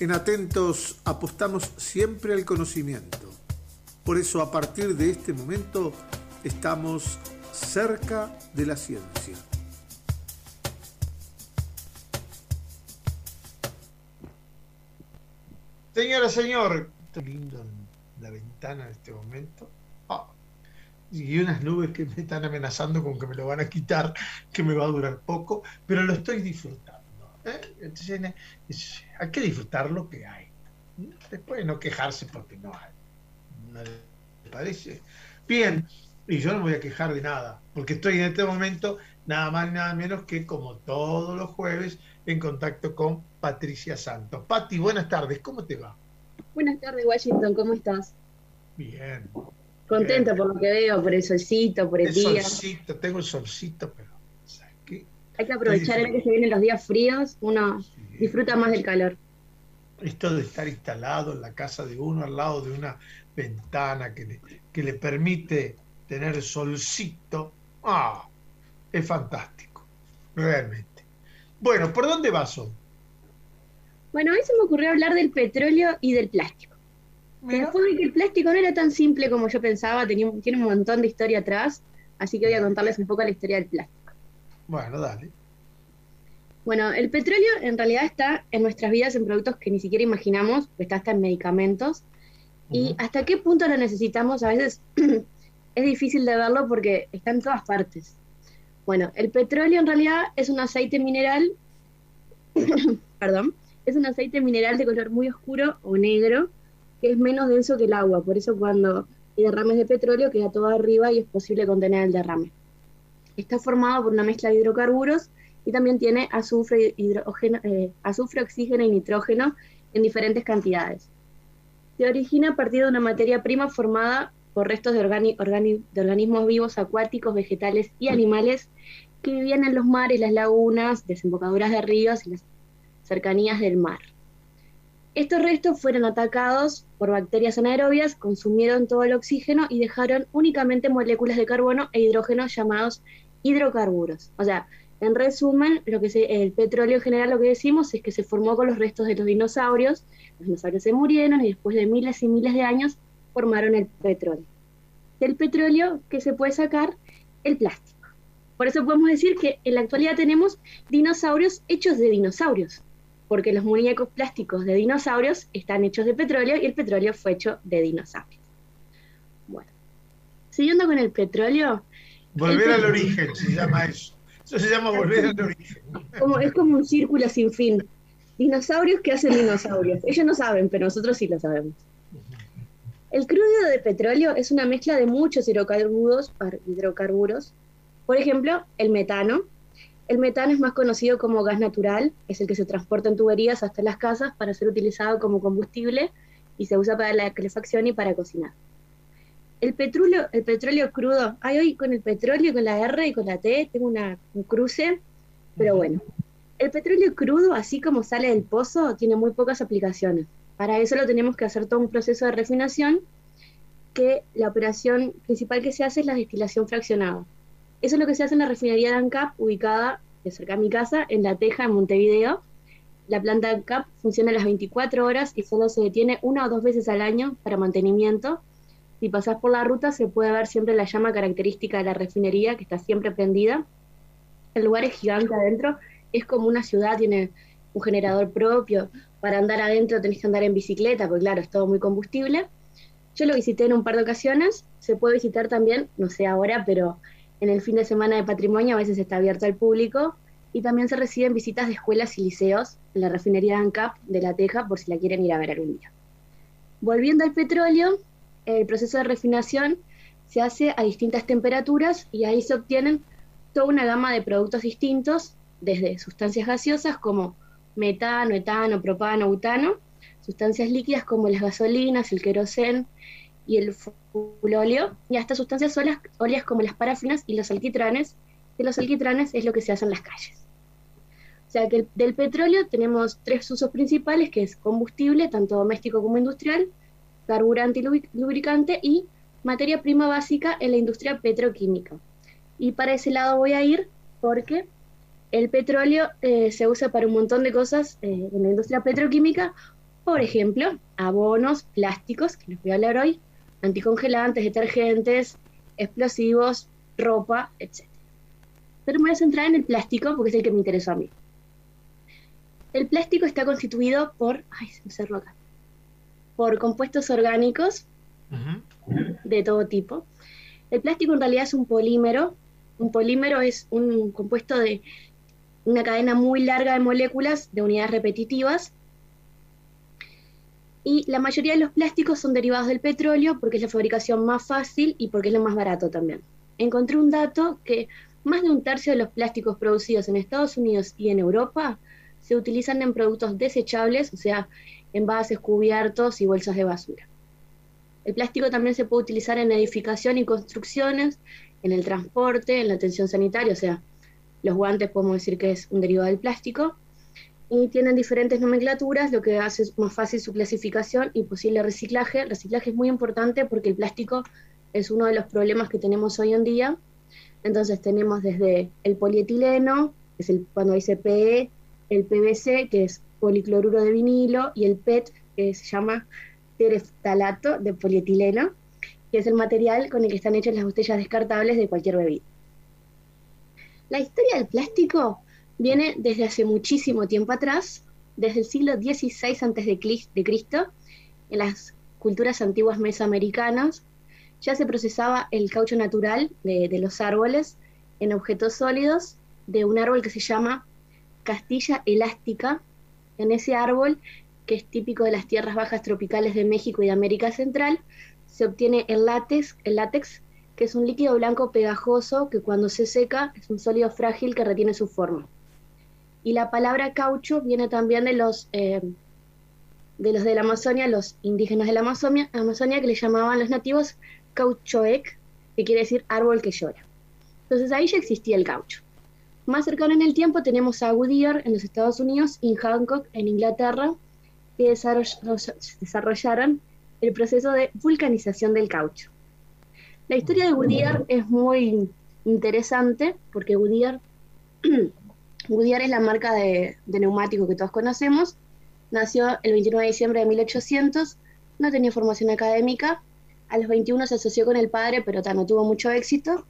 En Atentos apostamos siempre al conocimiento. Por eso a partir de este momento estamos cerca de la ciencia. Señora, señor, lindo en la ventana en este momento. Ah, y unas nubes que me están amenazando con que me lo van a quitar, que me va a durar poco, pero lo estoy disfrutando. ¿Eh? hay que disfrutar lo que hay. Después no quejarse porque no hay. ¿No le parece? Bien, y yo no me voy a quejar de nada, porque estoy en este momento nada más nada menos que como todos los jueves en contacto con Patricia Santos. Pati, buenas tardes, ¿cómo te va? Buenas tardes, Washington, ¿cómo estás? Bien. Contento por lo que veo, por el solcito, por el, día. Solcito, tengo el solcito, pero. Hay que aprovechar el que se vienen los días fríos, uno disfruta más del calor. Esto de estar instalado en la casa de uno al lado de una ventana que le, que le permite tener solcito, ah, es fantástico, realmente. Bueno, ¿por dónde vas hoy? Bueno, hoy se me ocurrió hablar del petróleo y del plástico. Después vi que el plástico no era tan simple como yo pensaba, tenía, tiene un montón de historia atrás, así que voy a contarles un poco la historia del plástico. Bueno, dale. Bueno, el petróleo en realidad está en nuestras vidas en productos que ni siquiera imaginamos, está hasta en medicamentos. Y hasta qué punto lo necesitamos, a veces es difícil de verlo porque está en todas partes. Bueno, el petróleo en realidad es un aceite mineral, perdón, es un aceite mineral de color muy oscuro o negro que es menos denso que el agua, por eso cuando hay derrames de petróleo queda todo arriba y es posible contener el derrame. Está formado por una mezcla de hidrocarburos y también tiene azufre, eh, azufre, oxígeno y nitrógeno en diferentes cantidades. Se origina a partir de una materia prima formada por restos de, organismos vivos acuáticos, vegetales y animales que vivían en los mares, las lagunas, desembocaduras de ríos y las cercanías del mar. Estos restos fueron atacados por bacterias anaerobias, consumieron todo el oxígeno y dejaron únicamente moléculas de carbono e hidrógeno llamados hidrocarburos. O sea, en resumen, lo que el petróleo en general lo que decimos es que se formó con los restos de los dinosaurios, los dinosaurios se murieron y después de miles y miles de años formaron el petróleo. Del petróleo que se puede sacar el plástico. Por eso podemos decir que en la actualidad tenemos dinosaurios hechos de dinosaurios, porque los muñecos plásticos de dinosaurios están hechos de petróleo y el petróleo fue hecho de dinosaurios. Bueno, siguiendo con el petróleo. Volver al origen se llama eso. Eso se llama volver al origen. Como, es como un círculo sin fin. Dinosaurios que hacen dinosaurios. Ellos no saben, pero nosotros sí lo sabemos. El crudo de petróleo es una mezcla de muchos hidrocarburos, hidrocarburos. Por ejemplo, el metano. El metano es más conocido como gas natural, es el que se transporta en tuberías hasta las casas para ser utilizado como combustible y se usa para la calefacción y para cocinar. El petróleo, el petróleo crudo, hay hoy con el petróleo, con la R y con la T, tengo una, un cruce, pero bueno. El petróleo crudo, así como sale del pozo, tiene muy pocas aplicaciones. Para eso lo tenemos que hacer todo un proceso de refinación, que la operación principal que se hace es la destilación fraccionada. Eso es lo que se hace en la refinería de ANCAP, ubicada cerca de mi casa, en La Teja, en Montevideo. La planta ANCAP funciona las 24 horas y solo se detiene una o dos veces al año para mantenimiento. Si pasás por la ruta se puede ver siempre la llama característica de la refinería, que está siempre prendida. El lugar es gigante adentro, es como una ciudad, tiene un generador propio, para andar adentro tenés que andar en bicicleta, porque claro, es todo muy combustible. Yo lo visité en un par de ocasiones, se puede visitar también, no sé ahora, pero en el fin de semana de patrimonio a veces está abierto al público y también se reciben visitas de escuelas y liceos en la refinería de ANCAP de La Teja por si la quieren ir a ver algún día. Volviendo al petróleo, el proceso de refinación se hace a distintas temperaturas y ahí se obtienen toda una gama de productos distintos, desde sustancias gaseosas como metano, etano, propano, butano, sustancias líquidas como las gasolinas, el querosén y el fulóleo, y hasta sustancias óleas, como las parafinas y los alquitranes, que los alquitranes es lo que se hace en las calles. O sea que del petróleo tenemos tres usos principales, que es combustible, tanto doméstico como industrial, carburante y lubricante, y materia prima básica en la industria petroquímica. Y para ese lado voy a ir porque el petróleo eh, se usa para un montón de cosas eh, en la industria petroquímica Por ejemplo, abonos, plásticos, que les voy a hablar hoy, anticongelantes, detergentes, explosivos, ropa, etc. Pero me voy a centrar en el plástico porque es el que me interesó a mí. El plástico está constituido por, ay, se me acá, por compuestos orgánicos de todo tipo. El plástico en realidad es un polímero. Un polímero es un compuesto de una cadena muy larga de moléculas de unidades repetitivas. Y la mayoría de los plásticos son derivados del petróleo porque es la fabricación más fácil y porque es lo más barato también. Encontré un dato que más de un tercio de los plásticos producidos en Estados Unidos y en Europa se utilizan en productos desechables, o sea, envases, cubiertos y bolsas de basura. El plástico también se puede utilizar en edificación y construcciones, en el transporte, en la atención sanitaria, o sea, los guantes podemos decir que es un derivado del plástico, y tienen diferentes nomenclaturas, lo que hace más fácil su clasificación y posible reciclaje. Reciclaje es muy importante porque el plástico es uno de los problemas que tenemos hoy en día. Entonces tenemos desde el polietileno, que es el, cuando dice PE, el PVC, que es policloruro de vinilo, y el PET, que se llama tereftalato de polietileno, que es el material con el que están hechas las botellas descartables de cualquier bebida. La historia del plástico viene desde hace muchísimo tiempo atrás, desde el siglo XVI a.C., en las culturas antiguas mesoamericanas, ya se procesaba el caucho natural de, de los árboles en objetos sólidos de un árbol que se llama castilla elástica. En ese árbol, que es típico de las tierras bajas tropicales de México y de América Central, se obtiene el látex, el látex, que es un líquido blanco pegajoso que cuando se seca es un sólido frágil que retiene su forma. Y la palabra caucho viene también de los, eh, de los de la Amazonia, los indígenas de la Amazonia, Amazonia que le llamaban los nativos cauchoec, que quiere decir árbol que llora. Entonces ahí ya existía el caucho. Más cercano en el tiempo tenemos a Goodyear en los Estados Unidos y Hancock en Inglaterra, que desarrollaron el proceso de vulcanización del caucho. La historia de Goodyear es muy interesante porque Goodyear, Goodyear es la marca de, de neumático que todos conocemos. Nació el 29 de diciembre de 1800, no tenía formación académica. A los 21 se asoció con el padre, pero no tuvo mucho éxito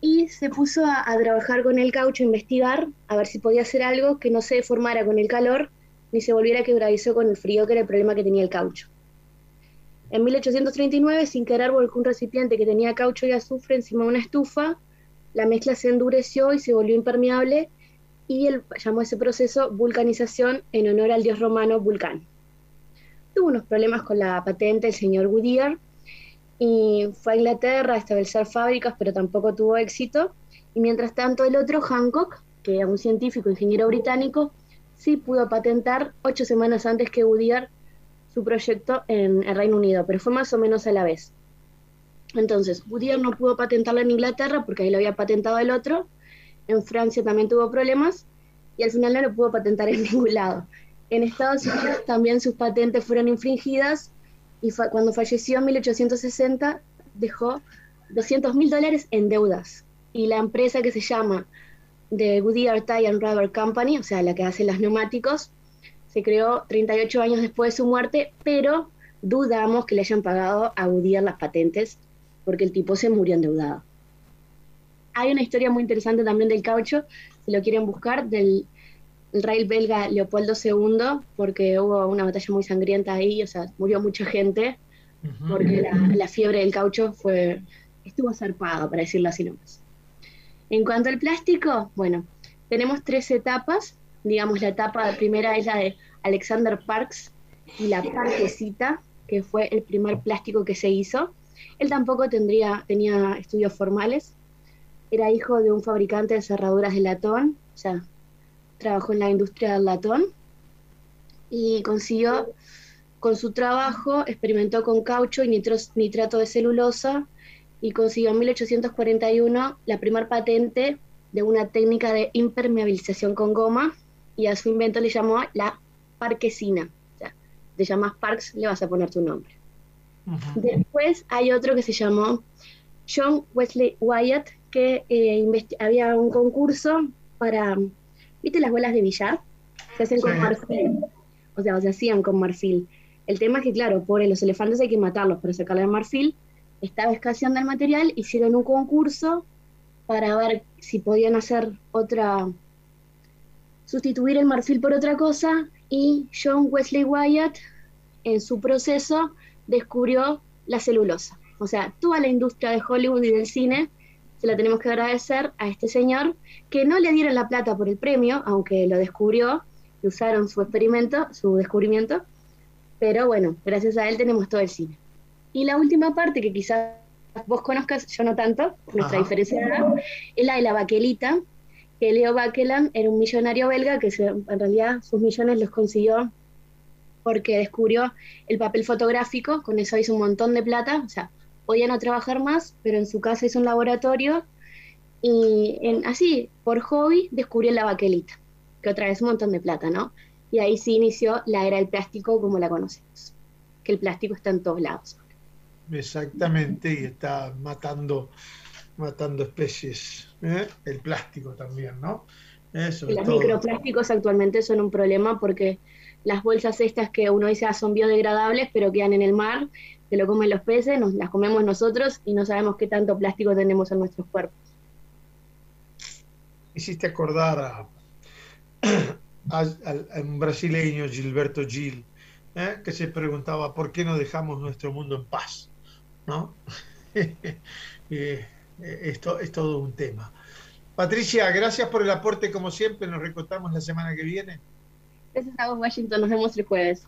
y se puso a, trabajar con el caucho, a investigar, a ver si podía hacer algo que no se deformara con el calor ni se volviera quebradizo con el frío, que era el problema que tenía el caucho. En 1839, sin querer, volcó un recipiente que tenía caucho y azufre encima de una estufa, la mezcla se endureció y se volvió impermeable, y él llamó ese proceso vulcanización en honor al dios romano Vulcán. Tuvo unos problemas con la patente el señor Goodyear, y fue a Inglaterra a establecer fábricas, pero tampoco tuvo éxito. Y mientras tanto el otro, Hancock, que era un científico, ingeniero británico, sí pudo patentar ocho semanas antes que Goodyear su proyecto en el Reino Unido, pero fue más o menos a la vez. Entonces, Goodyear no pudo patentarlo en Inglaterra porque ahí lo había patentado el otro, en Francia también tuvo problemas y al final no lo pudo patentar en ningún lado. En Estados Unidos también sus patentes fueron infringidas y cuando falleció en 1860 dejó 200 mil dólares en deudas. Y la empresa que se llama The Goodyear Tire and Rubber Company, o sea, la que hace los neumáticos, se creó 38 años después de su muerte, pero dudamos que le hayan pagado a Goodyear las patentes porque el tipo se murió endeudado. Hay una historia muy interesante también del caucho, si lo quieren buscar, del el rey belga Leopoldo II, porque hubo una batalla muy sangrienta ahí, o sea, murió mucha gente, porque la, fiebre del caucho fue, estuvo zarpada, para decirlo así nomás. En cuanto al plástico, bueno, tenemos tres etapas, digamos, la etapa primera es la de Alexander Parks y la parquecita, que fue el primer plástico que se hizo. Él tampoco tendría, tenía estudios formales, era hijo de un fabricante de cerraduras de latón, o sea, trabajó en la industria del latón y consiguió, con su trabajo, experimentó con caucho y nitrato de celulosa y consiguió en 1841 la primera patente de una técnica de impermeabilización con goma y a su invento le llamó la parquesina. O sea, te llamas Parks, le vas a poner tu nombre. Después hay otro que se llamó John Wesley Wyatt, que eh, había un concurso para ¿Viste las bolas de billar? Se hacen con marfil. o sea, se hacían con marfil. El tema es que, claro, por los elefantes hay que matarlos para sacarle el marfil. Estaba escaseando el material, hicieron un concurso para ver si podían hacer otra, sustituir el marfil por otra cosa, y John Wesley Wyatt, en su proceso, descubrió la celulosa. O sea, toda la industria de Hollywood y del cine se la tenemos que agradecer a este señor, que no le dieron la plata por el premio, aunque lo descubrió, y usaron su experimento, su descubrimiento, pero bueno, gracias a él tenemos todo el cine. Y la última parte que quizás vos conozcas, yo no tanto, nuestra diferencia es la de la baquelita, que Leo Baquelan era un millonario belga que en realidad sus millones los consiguió porque descubrió el papel fotográfico, con eso hizo un montón de plata, o sea, podía no trabajar más, pero en su casa hizo un laboratorio y en, así, por hobby, descubrió la baquelita, que otra vez un montón de plata, ¿no? Y ahí sí inició la era del plástico como la conocemos, que el plástico está en todos lados. Exactamente, y está matando, matando especies. ¿eh? El plástico también, ¿no? Eso los microplásticos actualmente son un problema porque las bolsas estas que uno dice ah, son biodegradables, pero quedan en el mar, se lo comen los peces, nos las comemos nosotros y no sabemos qué tanto plástico tenemos en nuestros cuerpos. Hiciste acordar a, a, un brasileño, Gilberto Gil, ¿eh? que se preguntaba por qué no dejamos nuestro mundo en paz. ¿no? Eh, esto es todo un tema. Patricia, gracias por el aporte como siempre. Nos recontamos la semana que viene. Gracias a vos, Washington. Nos vemos el jueves.